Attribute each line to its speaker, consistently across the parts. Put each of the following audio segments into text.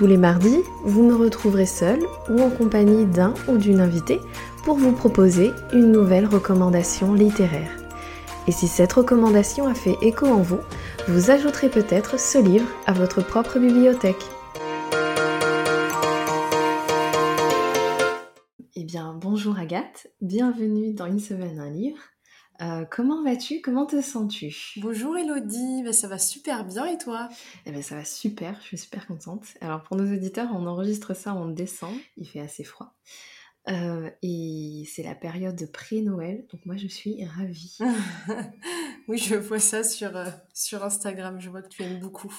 Speaker 1: Tous les mardis, vous me retrouverez seul ou en compagnie d'un ou d'une invitée pour vous proposer une nouvelle recommandation littéraire. Et si cette recommandation a fait écho en vous, vous ajouterez peut-être ce livre à votre propre bibliothèque. Eh bien, bonjour Agathe, bienvenue dans Une semaine un livre. Euh, comment vas-tu? Comment te sens-tu?
Speaker 2: Bonjour Elodie, ben, ça va super bien et toi?
Speaker 1: Eh bien ça va super, je suis super contente. Alors pour nos auditeurs, on enregistre ça en décembre, il fait assez froid. Euh, et c'est la période de pré-Noël, donc moi je suis ravie.
Speaker 2: oui, je vois ça sur, euh, sur Instagram, je vois que tu aimes beaucoup.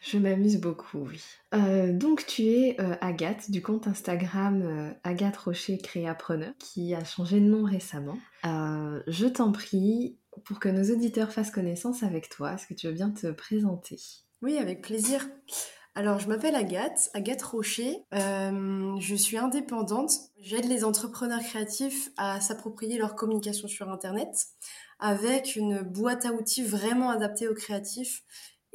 Speaker 1: Je m'amuse beaucoup, oui. Euh, donc tu es euh, Agathe du compte Instagram euh, Agathe Rocher Créapreneur qui a changé de nom récemment. je t'en prie, pour que nos auditeurs fassent connaissance avec toi, est-ce que tu veux bien te présenter?
Speaker 2: Oui, avec plaisir. Alors, je m'appelle Agathe, Agathe Rocher. je suis indépendante. J'aide les entrepreneurs créatifs à s'approprier leur communication sur Internet avec une boîte à outils vraiment adaptée aux créatifs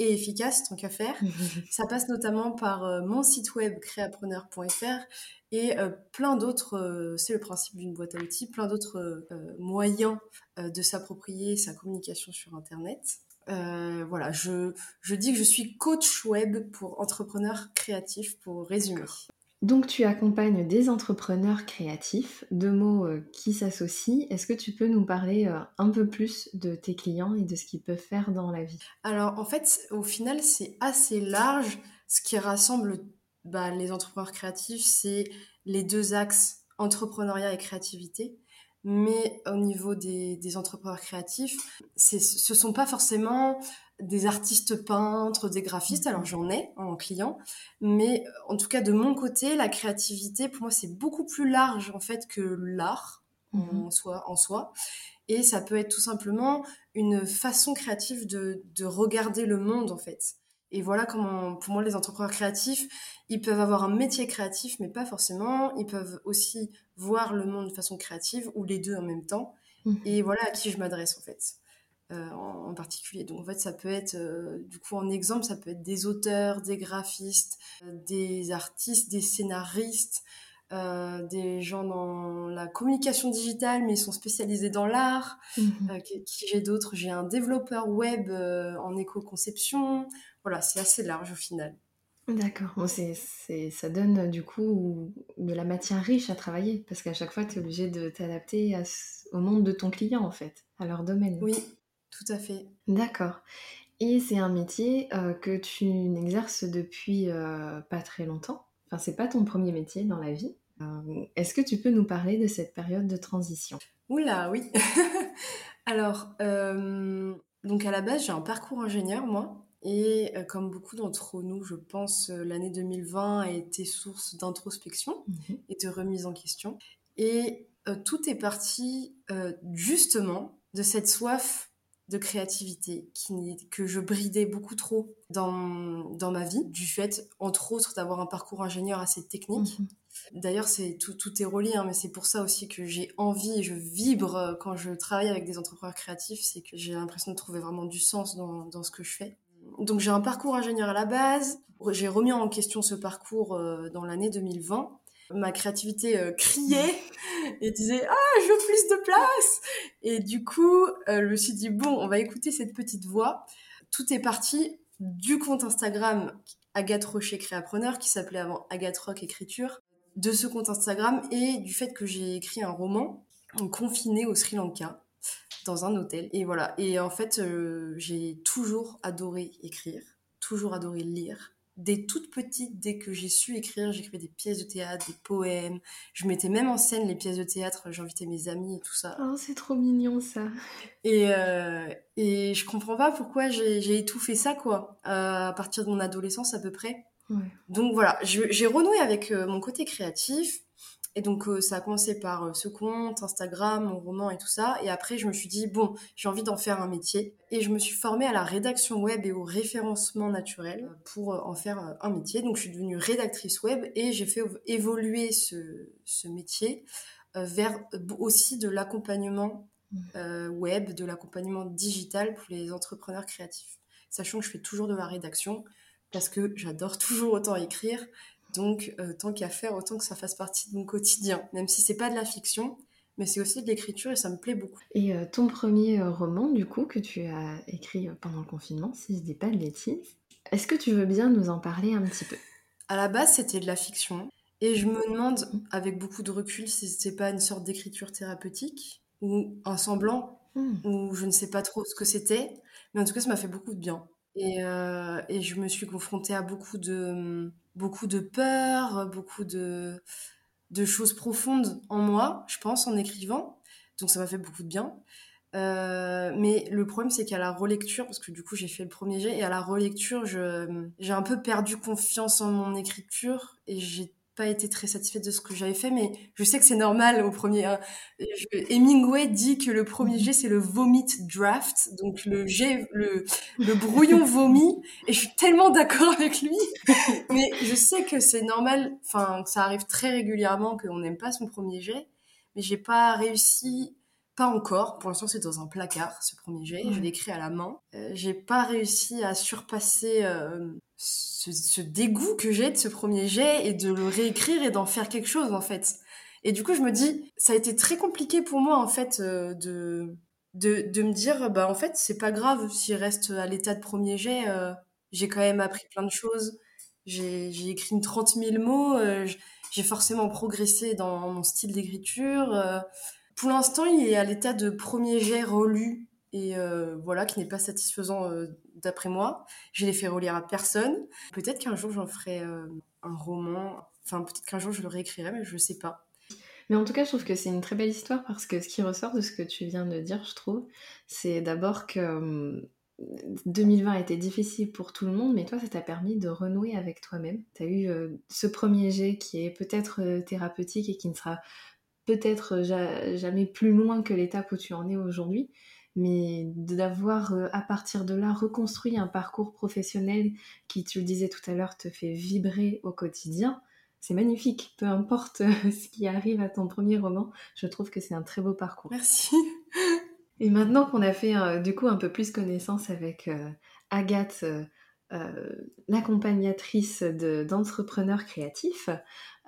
Speaker 2: et efficace tant qu'à faire. Ça passe notamment par euh, mon site web créapreneur.fr et euh, plein d'autres, euh, c'est le principe d'une boîte à outils, plein d'autres moyens de s'approprier sa communication sur Internet. voilà, je, je dis que je suis coach web pour entrepreneurs créatifs, pour résumer.
Speaker 1: Donc tu accompagnes des entrepreneurs créatifs, deux mots euh, qui s'associent. Est-ce que tu peux nous parler euh, un peu plus de tes clients et de ce qu'ils peuvent faire dans la vie?
Speaker 2: Alors en fait, au final, c'est assez large. Ce qui rassemble bah, les entrepreneurs créatifs, c'est les deux axes entrepreneuriat et créativité. Mais au niveau des, des entrepreneurs créatifs, ce ne sont pas forcément des artistes peintres, des graphistes. Alors j'en ai en client, mais en tout cas de mon côté, la créativité pour moi c'est beaucoup plus large en fait que l'art en mhm. soi. En soi. Et ça peut être tout simplement une façon créative de, de regarder le monde en fait. Et voilà comment, pour moi, les entrepreneurs créatifs, ils peuvent avoir un métier créatif, mais pas forcément. Ils peuvent aussi voir le monde de façon créative, ou les deux en même temps. Mhm. Et voilà à qui je m'adresse, en fait. Euh, en, particulier. Donc en fait, ça peut être, euh, du coup, en exemple, ça peut être des auteurs, des graphistes, euh, des artistes, des scénaristes, des gens dans la communication digitale, mais ils sont spécialisés dans l'art. Mhm. qui, j'ai d'autres J'ai un développeur web en éco-conception. Voilà, c'est assez large au final.
Speaker 1: D'accord. Bon, ça donne du coup de la matière riche à travailler parce qu'à chaque fois, tu es obligé de t'adapter au monde de ton client en fait, à leur domaine.
Speaker 2: Oui, tout à fait.
Speaker 1: D'accord. Et c'est un métier euh, que tu n'exerces depuis euh, pas très longtemps. Enfin, c'est pas ton premier métier dans la vie. Euh, est-ce que tu peux nous parler de cette période de transition?
Speaker 2: Oula, oui. Alors, donc à la base, j'ai un parcours ingénieur, moi. Et comme beaucoup d'entre nous, je pense, l'année 2020 a été source d'introspection mhm. et de remise en question. Et tout est parti justement de cette soif de créativité qui, que je bridais beaucoup trop dans, dans ma vie, du fait, entre autres, d'avoir un parcours ingénieur assez technique. Mhm. D'ailleurs, c'est tout, tout est relié, hein, mais c'est pour ça aussi que j'ai envie et je vibre euh, quand je travaille avec des entrepreneurs créatifs, c'est que j'ai l'impression de trouver vraiment du sens dans, dans ce que je fais. Donc j'ai un parcours ingénieur à la base, j'ai remis en question ce parcours euh, dans l'année 2020 ma créativité euh, criait et disait ah je veux plus de place! Et du coup euh, je me suis dit bon on va écouter cette petite voix tout est parti du compte Instagram Agathe Rocher Créapreneur qui s'appelait avant Agathe Rock Écriture de ce compte Instagram et du fait que j'ai écrit un roman confiné au Sri Lanka dans un hôtel. Et voilà. Et en fait euh, j'ai toujours adoré écrire toujours adoré lire dès toute petite, dès que j'ai su écrire, j'écrivais des pièces de théâtre, des poèmes. Je mettais même en scène les pièces de théâtre, j'invitais mes amis et tout ça.
Speaker 1: Oh, c'est trop mignon ça.
Speaker 2: Et, euh, et je comprends pas pourquoi j'ai étouffé ça, quoi, euh, à partir de mon adolescence à peu près. Donc voilà, j'ai renoué avec euh, mon côté créatif. Et donc, euh, ça a commencé par euh, ce compte, Instagram, mon roman et tout ça. Et après, je me suis dit, bon, j'ai envie d'en faire un métier. Et je me suis formée à la rédaction web et au référencement naturel pour en faire un métier. Donc, je suis devenue rédactrice web et j'ai fait évoluer ce, ce métier vers aussi de l'accompagnement mmh. web, de l'accompagnement digital pour les entrepreneurs créatifs. Sachant que je fais toujours de la rédaction parce que j'adore toujours autant écrire donc, euh, tant qu'à faire, autant que ça fasse partie de mon quotidien, même si c'est pas de la fiction, mais c'est aussi de l'écriture et ça me plaît beaucoup.
Speaker 1: Et euh, ton premier euh, roman, du coup, que tu as écrit pendant le confinement, si je dis pas de bêtises, est-ce que tu veux bien nous en parler un petit peu?
Speaker 2: À la base, c'était de la fiction. Et je me demande, avec beaucoup de recul, si c'était pas une sorte d'écriture thérapeutique ou un semblant, hmm. ou je ne sais pas trop ce que c'était. Mais en tout cas, ça m'a fait beaucoup de bien. Et, et, je me suis confrontée à beaucoup de, beaucoup de peur, beaucoup de, de choses profondes en moi, je pense, en écrivant. Donc ça m'a fait beaucoup de bien. Euh, mais le problème, c'est qu'à la relecture, parce que du coup j'ai fait le premier jet, et à la relecture, j'ai un peu perdu confiance en mon écriture et j'ai pas été très satisfaite de ce que j'avais fait, mais je sais que c'est normal au premier. Hein. Hemingway dit que le premier jet c'est le vomit draft, donc le jet, le, le brouillon vomi, et je suis tellement d'accord avec lui. mais je sais que c'est normal, enfin que ça arrive très régulièrement qu'on n'aime pas son premier jet, mais j'ai pas réussi pas encore. Pour l'instant, c'est dans un placard, ce premier jet. Je l'ai écrit à la main. Euh, j'ai pas réussi à surpasser euh, ce, dégoût que j'ai de ce premier jet et de le réécrire et d'en faire quelque chose, en fait. Et du coup, je me dis, ça a été très compliqué pour moi, en fait, euh, de, de, de, me dire, bah, en fait, c'est pas grave s'il reste à l'état de premier jet. j'ai quand même appris plein de choses. J'ai écrit une 30 000 mots. j'ai forcément progressé dans mon style d'écriture pour l'instant, il est à l'état de premier jet relu et euh, voilà, qui n'est pas satisfaisant euh, d'après moi. Je l'ai fait relire à personne. Peut-être qu'un jour j'en ferai euh, un roman. Enfin, peut-être qu'un jour je le réécrirai, mais je ne sais pas.
Speaker 1: Mais en tout cas, je trouve que c'est une très belle histoire parce que ce qui ressort de ce que tu viens de dire, je trouve, c'est d'abord que 2020 a été difficile pour tout le monde, mais toi, ça t'a permis de renouer avec toi-même. Tu as eu ce premier jet qui est peut-être thérapeutique et qui ne sera peut-être euh, jamais plus loin que l'étape où tu en es aujourd'hui, mais d'avoir euh, à partir de là reconstruit un parcours professionnel qui, tu le disais tout à l'heure, te fait vibrer au quotidien, c'est magnifique. Peu importe euh, ce qui arrive à ton premier roman, je trouve que c'est un très beau parcours.
Speaker 2: Merci.
Speaker 1: Et maintenant qu'on a fait du coup un peu plus connaissance avec Agathe, l'accompagnatrice d'entrepreneurs créatifs,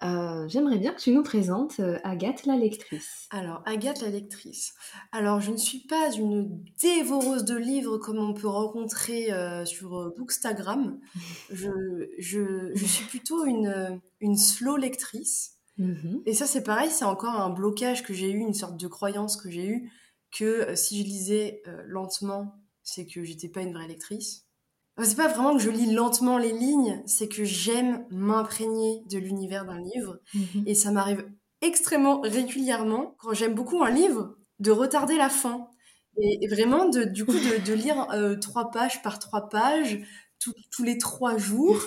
Speaker 1: euh, j'aimerais bien que tu nous présentes euh, Agathe la lectrice.
Speaker 2: Alors, Agathe la lectrice. Alors, je ne suis pas une dévoreuse de livres comme on peut rencontrer euh, sur Bookstagram. Je, je, je, suis plutôt une, une slow lectrice. Mhm. Et ça, c'est pareil, c'est encore un blocage que j'ai eu, une sorte de croyance que j'ai eue que si je lisais lentement, c'est que j'étais pas une vraie lectrice. C'est pas vraiment que je lis lentement les lignes, c'est que j'aime m'imprégner de l'univers d'un livre. Mhm. Et ça m'arrive extrêmement régulièrement, quand j'aime beaucoup un livre, de retarder la fin. Et, vraiment, de, du coup, de, lire euh, trois pages par trois pages tous les trois jours.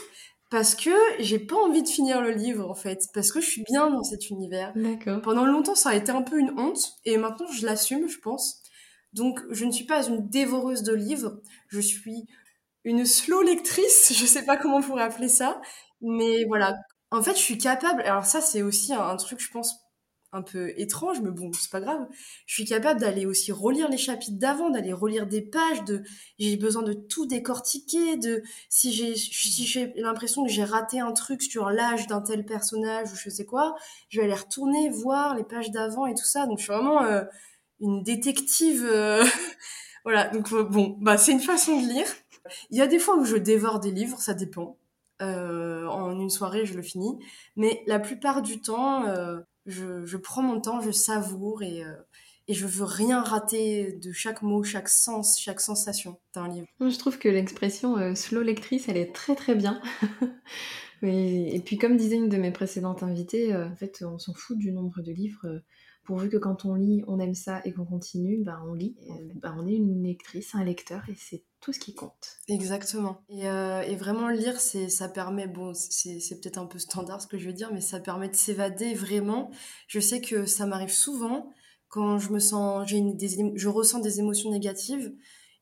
Speaker 2: Parce que j'ai pas envie de finir le livre en fait, parce que je suis bien dans cet univers. Pendant longtemps, ça a été un peu une honte, et maintenant je l'assume, je pense. Donc, je ne suis pas une dévoreuse de livres, je suis une slow lectrice, je sais pas comment on pourrait appeler ça, mais voilà. En fait, je suis capable, alors ça c'est aussi un, truc, je pense, un peu étrange, mais bon, c'est pas grave. Je suis capable d'aller aussi relire les chapitres d'avant, d'aller relire des pages, de, j'ai besoin de tout décortiquer, de, si j'ai, si j'ai l'impression que j'ai raté un truc sur l'âge d'un tel personnage ou je sais quoi, je vais aller retourner voir les pages d'avant et tout ça. Donc je suis vraiment euh, une détective, euh, voilà. Donc euh, bon, bah c'est une façon de lire. Il y a des fois où je dévore des livres, ça dépend. Euh, en une soirée, je le finis. Mais la plupart du temps, euh, je, prends mon temps, je savoure et, euh, et je veux rien rater de chaque mot, chaque sens, chaque sensation d'un livre.
Speaker 1: Je trouve que l'expression slow lectrice, elle est très très bien. et puis comme disait une de mes précédentes invitées, en fait, on s'en fout du nombre de livres pourvu que quand on lit, on aime ça et qu'on continue, bah on lit, bah on est une lectrice, un lecteur et c'est tout ce qui compte.
Speaker 2: Exactement. Et, euh, et vraiment lire, c'est ça permet, bon, c'est peut-être un peu standard ce que je veux dire, mais ça permet de s'évader vraiment. Je sais que ça m'arrive souvent quand je me sens, j'ai je ressens des émotions négatives.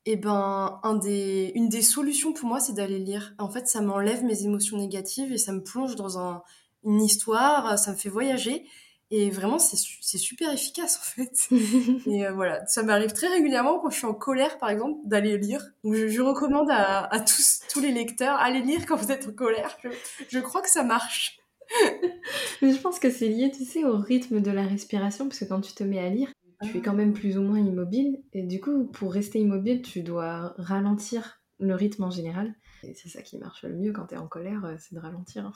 Speaker 2: Et ben, un des, une des solutions pour moi, c'est d'aller lire. En fait, ça m'enlève mes émotions négatives et ça me plonge dans un, une histoire, ça me fait voyager. Et vraiment, c'est super efficace en fait. et euh, voilà, ça m'arrive très régulièrement quand je suis en colère, par exemple, d'aller lire. Donc je, recommande à, à, tous, tous les lecteurs, allez lire quand vous êtes en colère. Je, je crois que ça marche.
Speaker 1: Mais je pense que c'est lié, tu sais, au rythme de la respiration, parce que quand tu te mets à lire, tu es quand même plus ou moins immobile. Et du coup, pour rester immobile, tu dois ralentir le rythme en général. Et c'est ça qui marche le mieux quand tu es en colère, euh, c'est de ralentir. Hein.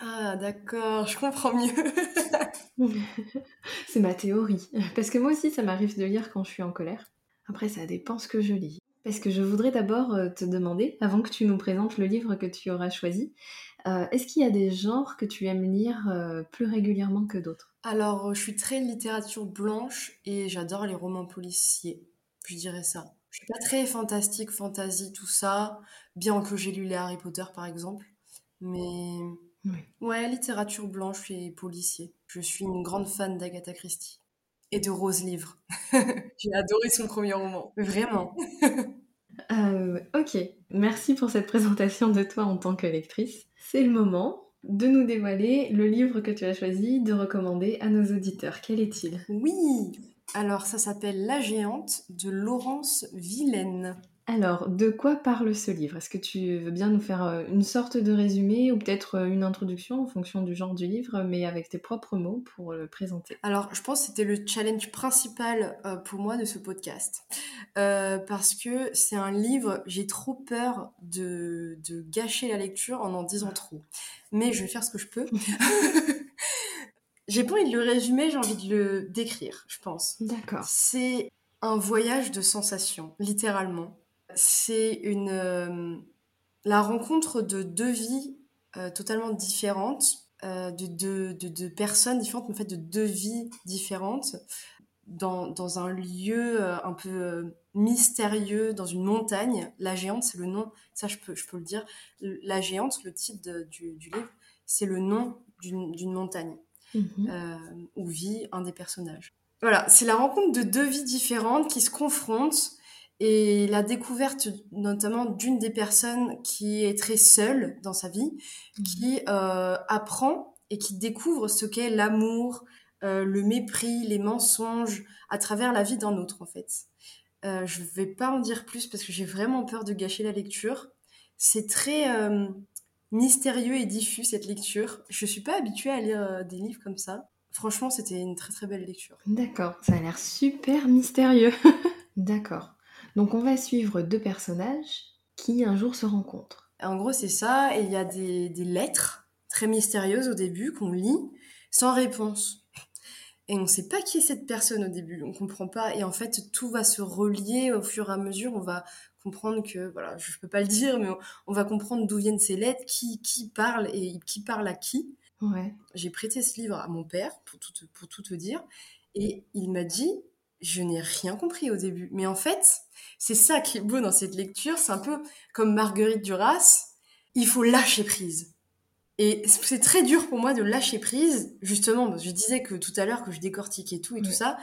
Speaker 2: Ah, d'accord, je comprends mieux.
Speaker 1: c'est ma théorie. Parce que moi aussi, ça m'arrive de lire quand je suis en colère. Après, ça dépend ce que je lis. Parce que je voudrais d'abord euh, te demander, avant que tu nous présentes le livre que tu auras choisi, euh, est-ce qu'il y a des genres que tu aimes lire euh, plus régulièrement que d'autres?
Speaker 2: Alors, je suis très littérature blanche et j'adore les romans policiers. Je dirais ça. Je suis pas très fantastique, fantasy, tout ça, bien que j'ai lu les Harry Potter par exemple. Mais Ouais, littérature blanche et policier. Je suis une grande fan d'Agatha Christie et de Rose Livre. J'ai adoré son premier roman, vraiment.
Speaker 1: Euh, ok, merci pour cette présentation de toi en tant que lectrice. C'est le moment de nous dévoiler le livre que tu as choisi de recommander à nos auditeurs. Quel est-il?
Speaker 2: Oui, alors ça s'appelle La géante de Laurence Villaine.
Speaker 1: Alors, de quoi parle ce livre? Est-ce que tu veux bien nous faire euh, une sorte de résumé ou peut-être euh, une introduction en fonction du genre du livre, mais avec tes propres mots pour le présenter?
Speaker 2: Alors, je pense que c'était le challenge principal euh, pour moi de ce podcast. parce que c'est un livre, j'ai trop peur de, de, gâcher la lecture en en disant trop. Mais je vais faire ce que je peux. j'ai pas envie de le résumer, j'ai envie de le décrire, je pense.
Speaker 1: D'accord.
Speaker 2: C'est un voyage de sensations, littéralement c'est une euh, la rencontre de deux vies euh, totalement différentes, euh, de, deux de, personnes différentes, mais en fait de deux vies différentes, dans, dans un lieu un peu mystérieux, dans une montagne. La géante, c'est le nom, ça je peux, je peux le dire. La géante, le titre du, du, livre, c'est le nom d'une montagne mhm. où vit un des personnages. Voilà, c'est la rencontre de deux vies différentes qui se confrontent et la découverte notamment d'une des personnes qui est très seule dans sa vie, mmh. qui euh, apprend et qui découvre ce qu'est l'amour, euh, le mépris, les mensonges à travers la vie d'un autre en fait. Euh, je vais pas en dire plus parce que j'ai vraiment peur de gâcher la lecture. C'est très mystérieux et diffus cette lecture. Je suis pas habituée à lire des livres comme ça. Franchement, c'était une très très belle lecture.
Speaker 1: D'accord, ça a l'air super mystérieux. D'accord. Donc on va suivre deux personnages qui un jour se rencontrent.
Speaker 2: En gros, c'est ça, et il y a des, lettres très mystérieuses au début qu'on lit sans réponse. Et on ne sait pas qui est cette personne au début, on comprend pas. Et en fait, tout va se relier au fur et à mesure. On va comprendre que, voilà, je peux pas le dire, mais on, va comprendre d'où viennent ces lettres, qui, qui parle et qui parle à qui.
Speaker 1: Ouais.
Speaker 2: J'ai prêté ce livre à mon père, pour tout, pour tout te dire, et il m'a dit, je n'ai rien compris au début. Mais en fait, c'est ça qui est beau dans cette lecture. C'est un peu comme Marguerite Duras. Il faut lâcher prise. Et c'est très dur pour moi de lâcher prise, justement. Je disais que tout à l'heure que je décortiquais tout et tout ça.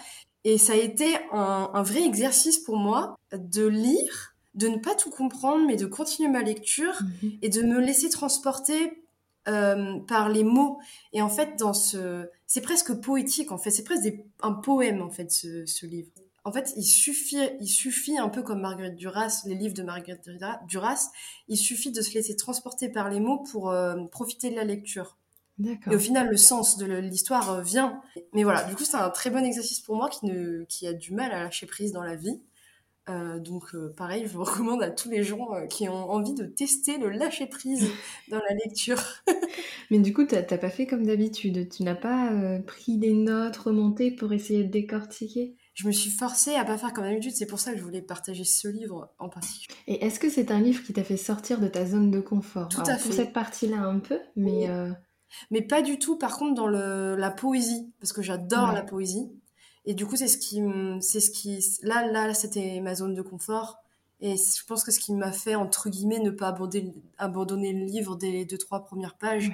Speaker 2: Et ça a été un, vrai exercice pour moi de lire, de ne pas tout comprendre, mais de continuer ma lecture mhm. et de me laisser transporter euh, par les mots. Et en fait, dans ce, c'est presque poétique. En fait, c'est presque un poème en fait ce, ce, livre. En fait, il suffit, il suffit un peu comme Marguerite Duras, les livres de Marguerite Duras, il suffit de se laisser transporter par les mots pour euh, profiter de la lecture. Et au final, le sens de l'histoire euh, vient. Mais voilà, du coup, c'est un très bon exercice pour moi qui, ne, qui a du mal à lâcher prise dans la vie. Euh, donc euh, pareil, je vous recommande à tous les gens euh, qui ont envie de tester le lâcher prise dans la lecture.
Speaker 1: Mais du coup, t'as pas fait comme d'habitude? Tu n'as pas pris des notes remontées pour essayer de décortiquer?
Speaker 2: Je me suis forcée à pas faire comme d'habitude. C'est pour ça que je voulais partager ce livre en particulier.
Speaker 1: Et est-ce que c'est un livre qui t'a fait sortir de ta zone de confort?
Speaker 2: Tout à fait.
Speaker 1: Pour cette partie-là un peu, mais.
Speaker 2: Mais pas du tout. Par contre, dans le, la poésie, parce que j'adore la poésie. Et du coup, c'est ce qui, c'est ce qui, là, là, c'était ma zone de confort. Et je pense que ce qui m'a fait, entre guillemets, ne pas abandonner, abandonner le livre dès les deux, trois premières pages.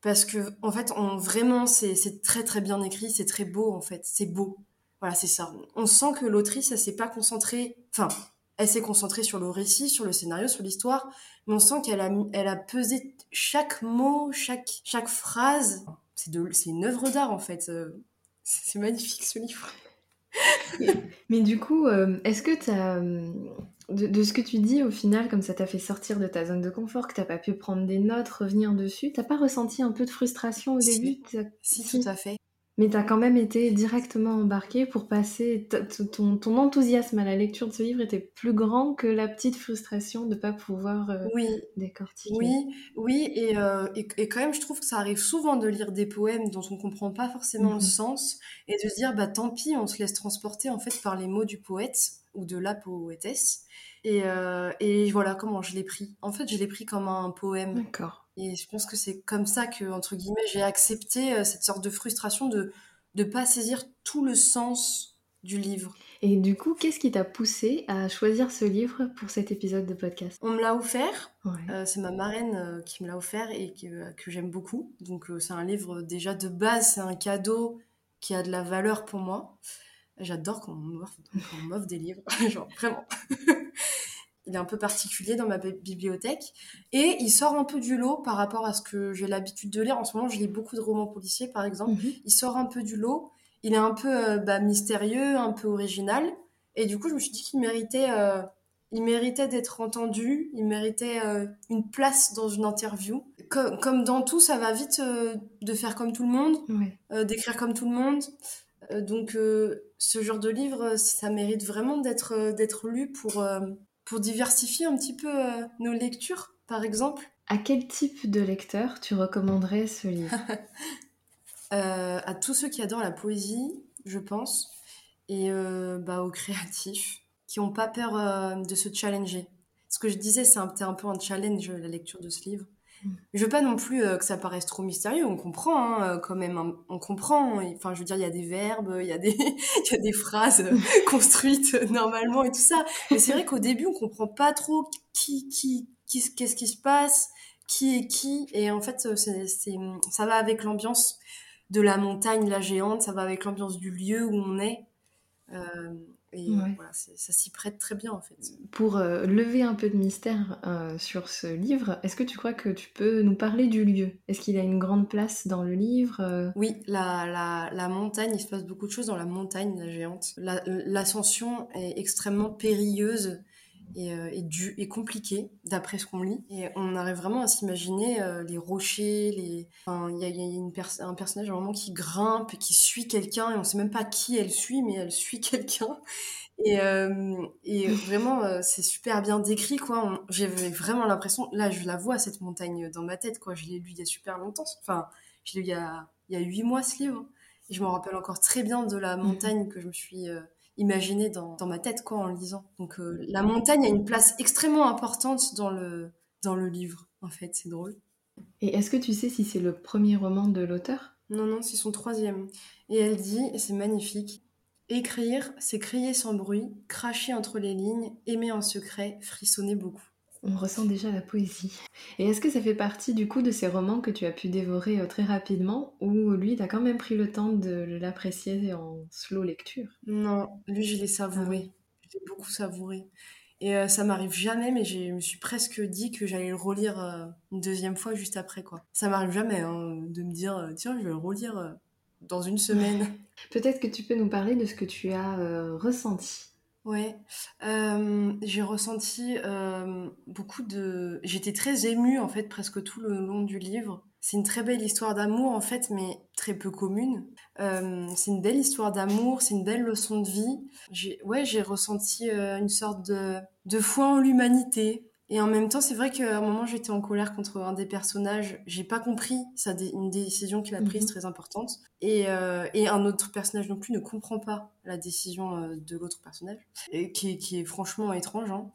Speaker 2: Parce que, en fait, on, vraiment, c'est très, très bien écrit, c'est très beau, en fait. C'est beau. Voilà, c'est ça. On sent que l'autrice, elle s'est pas concentrée. Enfin, elle s'est concentrée sur le récit, sur le scénario, sur l'histoire, mais on sent qu'elle a, elle a pesé chaque mot, chaque, chaque phrase. C'est une œuvre d'art, en fait. Euh, c'est magnifique, ce livre.
Speaker 1: mais du coup, euh, est-ce que tu as de, ce que tu dis, au final, comme ça t'a fait sortir de ta zone de confort, que t'as pas pu prendre des notes, revenir dessus, t'as pas ressenti un peu de frustration au début?
Speaker 2: Si, tout à fait.
Speaker 1: Mais t'as quand même été directement embarqué pour passer. Ton, ton, enthousiasme à la lecture de ce livre était plus grand que la petite frustration de pas pouvoir euh,
Speaker 2: oui.
Speaker 1: décortiquer.
Speaker 2: Oui, oui, euh, et, et, quand même, je trouve que ça arrive souvent de lire des poèmes dont on comprend pas forcément le mhm. sens et de se dire, bah tant pis, on se laisse transporter en fait par les mots du poète ou de la poétesse. Et, euh, et voilà comment je l'ai pris. En fait, je l'ai pris comme un poème.
Speaker 1: D'accord.
Speaker 2: Et je pense que c'est comme ça que, entre guillemets, j'ai accepté euh, cette sorte de frustration de ne pas saisir tout le sens du livre.
Speaker 1: Et du coup, qu'est-ce qui t'a poussé à choisir ce livre pour cet épisode de podcast?
Speaker 2: On me l'a offert. Euh, c'est ma marraine qui me l'a offert et que, que j'aime beaucoup. Donc, c'est un livre déjà de base, c'est un cadeau qui a de la valeur pour moi. J'adore quand on m'offre des livres, genre vraiment. il est un peu particulier dans ma bibliothèque et il sort un peu du lot par rapport à ce que j'ai l'habitude de lire. En ce moment, je lis beaucoup de romans policiers, par exemple. Mhm. Il sort un peu du lot. Il est un peu euh, bah, mystérieux, un peu original. Et du coup, je me suis dit qu'il méritait, euh, il méritait d'être entendu. Il méritait euh, une place dans une interview. comme dans tout, ça va vite de faire comme tout le monde, d'écrire comme tout le monde. donc, ce genre de livre, ça mérite vraiment d'être d'être lu pour pour diversifier un petit peu euh, nos lectures, par exemple.
Speaker 1: À quel type de lecteur tu recommanderais ce livre?
Speaker 2: Euh, À tous ceux qui adorent la poésie, je pense, et euh, bah, aux créatifs, qui n'ont pas peur de se challenger. Ce que je disais, c'est un, un peu un challenge, la lecture de ce livre. Je veux pas non plus euh, que ça paraisse trop mystérieux, on comprend hein, euh, quand même, hein. on comprend. Enfin, je veux dire, il y a des verbes, il y a des, y a des phrases euh, construites normalement et tout ça. Mais c'est vrai qu'au début, on comprend pas trop qui, qui, qu'est-ce qui se passe, qui est qui. Et en fait, c'est, ça va avec l'ambiance de la montagne, la géante, ça va avec l'ambiance du lieu où on est. Et voilà, ça s'y prête très bien en fait.
Speaker 1: Pour euh, lever un peu de mystère euh, sur ce livre, est-ce que tu crois que tu peux nous parler du lieu? Est-ce qu'il a une grande place dans le livre euh?
Speaker 2: Oui, la, la, la, montagne, il se passe beaucoup de choses dans la montagne, la géante. L'ascension est extrêmement périlleuse et, euh, et, compliqué d'après ce qu'on lit. Et on arrive vraiment à s'imaginer euh, les rochers, les. il y a, une un personnage vraiment qui grimpe, qui suit quelqu'un et on sait même pas qui elle suit, mais elle suit quelqu'un. Et, euh, et vraiment, c'est super bien décrit, quoi. J'avais vraiment l'impression, là, je la vois cette montagne dans ma tête, quoi. Je l'ai lu il y a super longtemps. Enfin, je l'ai lu il y a il y a huit mois ce livre. Et je me rappelle encore très bien de la mmh. montagne que je me suis imaginer dans, dans, ma tête quoi en lisant. Donc euh, la montagne a une place extrêmement importante dans le, dans le livre, en fait, c'est drôle.
Speaker 1: Et est-ce que tu sais si c'est le premier roman de l'auteur?
Speaker 2: Non, non, c'est son troisième. Et elle dit, et c'est magnifique, Écrire, c'est crier sans bruit, cracher entre les lignes, aimer en secret, frissonner beaucoup.
Speaker 1: On ressent déjà la poésie. Et est-ce que ça fait partie du coup de ces romans que tu as pu dévorer euh, très rapidement ou lui, t'as quand même pris le temps de l'apprécier en slow lecture?
Speaker 2: Non, lui, je l'ai savouré. Ah. J'ai beaucoup savouré. Et euh, ça m'arrive jamais, mais je me suis presque dit que j'allais le relire euh, une deuxième fois juste après, quoi. Ça m'arrive jamais hein, de me dire, tiens, je vais le relire dans une semaine.
Speaker 1: Peut-être que tu peux nous parler de ce que tu as ressenti
Speaker 2: Ouais, j'ai ressenti beaucoup de... J'étais très émue en fait presque tout le long du livre. C'est une très belle histoire d'amour en fait, mais très peu commune. C'est une belle histoire d'amour, c'est une belle leçon de vie. J'ai, ouais, j'ai ressenti une sorte de, de foi en l'humanité, et en même temps, c'est vrai qu'à un moment, j'étais en colère contre un des personnages. J'ai pas compris ça, une décision qu'il a prise mhm. très importante. Et, euh, et, un autre personnage non plus ne comprend pas la décision euh, de l'autre personnage, et qui, qui, est franchement étrange. Hein.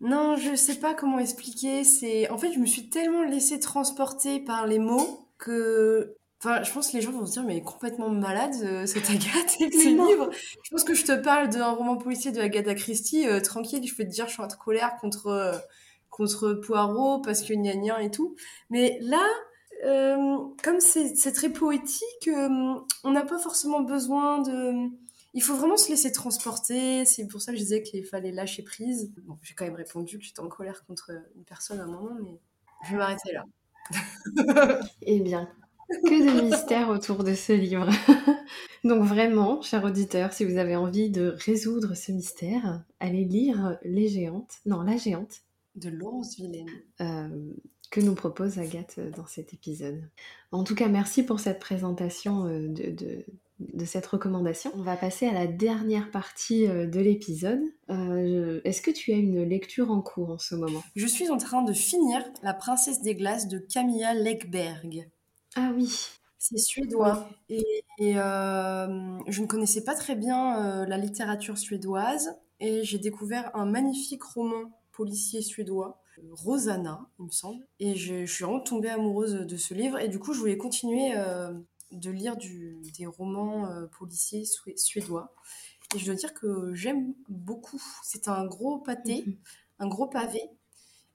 Speaker 2: Non, je sais pas comment expliquer. C'est en fait, je me suis tellement laissée transporter par les mots que Enfin, je pense que les gens vont se dire, mais complètement malade, euh, cette Agathe avec ses livres. Je pense que je te parle d'un roman policier de Agatha Christie, euh, tranquille, je peux te dire, je suis en colère contre, euh, contre Poirot parce que gna gna et tout. Mais là, comme c'est très poétique, on n'a pas forcément besoin de. Il faut vraiment se laisser transporter. C'est pour ça que je disais qu'il fallait lâcher prise. Bon, j'ai quand même répondu que j'étais en colère contre une personne à un moment, mais je vais m'arrêter là.
Speaker 1: eh bien, que de mystères autour de ce livre. Donc vraiment, cher auditeur, si vous avez envie de résoudre ce mystère, allez lire Les Géantes, non, La Géante.
Speaker 2: De Laurence Villaine.
Speaker 1: Euh, que nous propose Agathe dans cet épisode. En tout cas, merci pour cette présentation euh, de, de, cette recommandation. On va passer à la dernière partie euh, de l'épisode. Est-ce que tu as une lecture en cours en ce moment?
Speaker 2: Je suis en train de finir La Princesse des Glaces de Camilla Lekberg.
Speaker 1: Ah oui.
Speaker 2: C'est suédois. Et, euh, je ne connaissais pas très bien euh, la littérature suédoise. Et j'ai découvert un magnifique roman policier suédois, Rosanna, il me semble. Et je, suis vraiment tombée amoureuse de ce livre. Et du coup, je voulais continuer euh, de lire des romans policiers suédois. Et je dois dire que j'aime beaucoup. C'est un gros pâté, mhm. un gros pavé.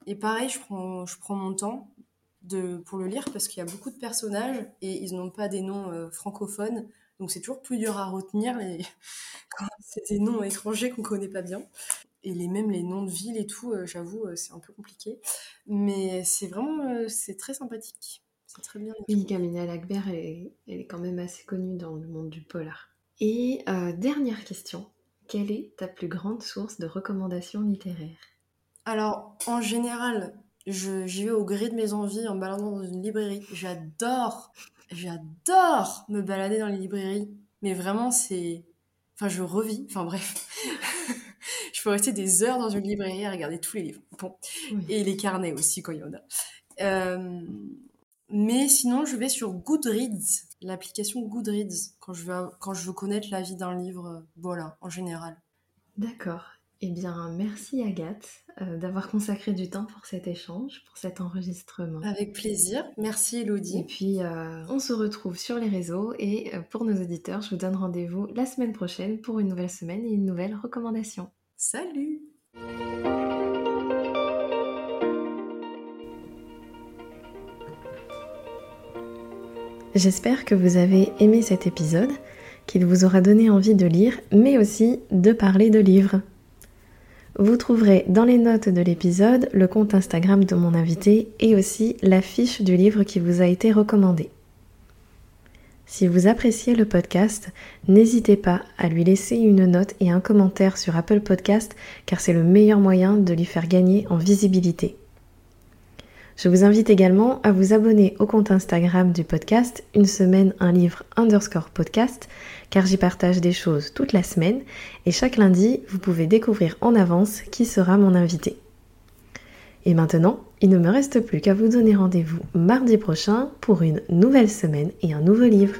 Speaker 2: Et pareil, je prends, je prends mon temps pour le lire parce qu'il y a beaucoup de personnages et ils n'ont pas des noms euh, francophones. Donc c'est toujours plus dur à retenir les... quand c'est des noms étrangers qu'on connaît pas bien. Et les, même les noms de villes et tout, euh, j'avoue, euh, c'est un peu compliqué. Mais c'est vraiment, c'est très sympathique. C'est très bien.
Speaker 1: Oui, Camilla Lagbert, elle est, quand même assez connue dans le monde du polar. Et dernière question, quelle est ta plus grande source de recommandations littéraires?
Speaker 2: Alors, en général, j'y vais au gré de mes envies en me baladant dans une librairie. J'adore, j'adore me balader dans les librairies. Mais vraiment, c'est. Enfin, je revis. Enfin, bref. je peux rester des heures dans une librairie à regarder tous les livres. Bon. Et les carnets aussi, quand il y en a. Euh, mais sinon, je vais sur Goodreads, l'application Goodreads, quand je, veux, quand je veux connaître la vie d'un livre. Voilà, en général.
Speaker 1: D'accord. Eh bien, merci Agathe euh, d'avoir consacré du temps pour cet échange, pour cet enregistrement.
Speaker 2: Avec plaisir. Merci Elodie.
Speaker 1: Et puis, euh, on se retrouve sur les réseaux et euh, pour nos auditeurs, je vous donne rendez-vous la semaine prochaine pour une nouvelle semaine et une nouvelle recommandation.
Speaker 2: Salut
Speaker 1: J'espère que vous avez aimé cet épisode, qu'il vous aura donné envie de lire, mais aussi de parler de livres. Vous trouverez dans les notes de l'épisode le compte Instagram de mon invité et aussi l'affiche du livre qui vous a été recommandé. Si vous appréciez le podcast, n'hésitez pas à lui laisser une note et un commentaire sur Apple Podcast car c'est le meilleur moyen de lui faire gagner en visibilité. Je vous invite également à vous abonner au compte Instagram du podcast Une semaine un livre underscore podcast car j'y partage des choses toute la semaine et chaque lundi vous pouvez découvrir en avance qui sera mon invité. Et maintenant, il ne me reste plus qu'à vous donner rendez-vous mardi prochain pour une nouvelle semaine et un nouveau livre.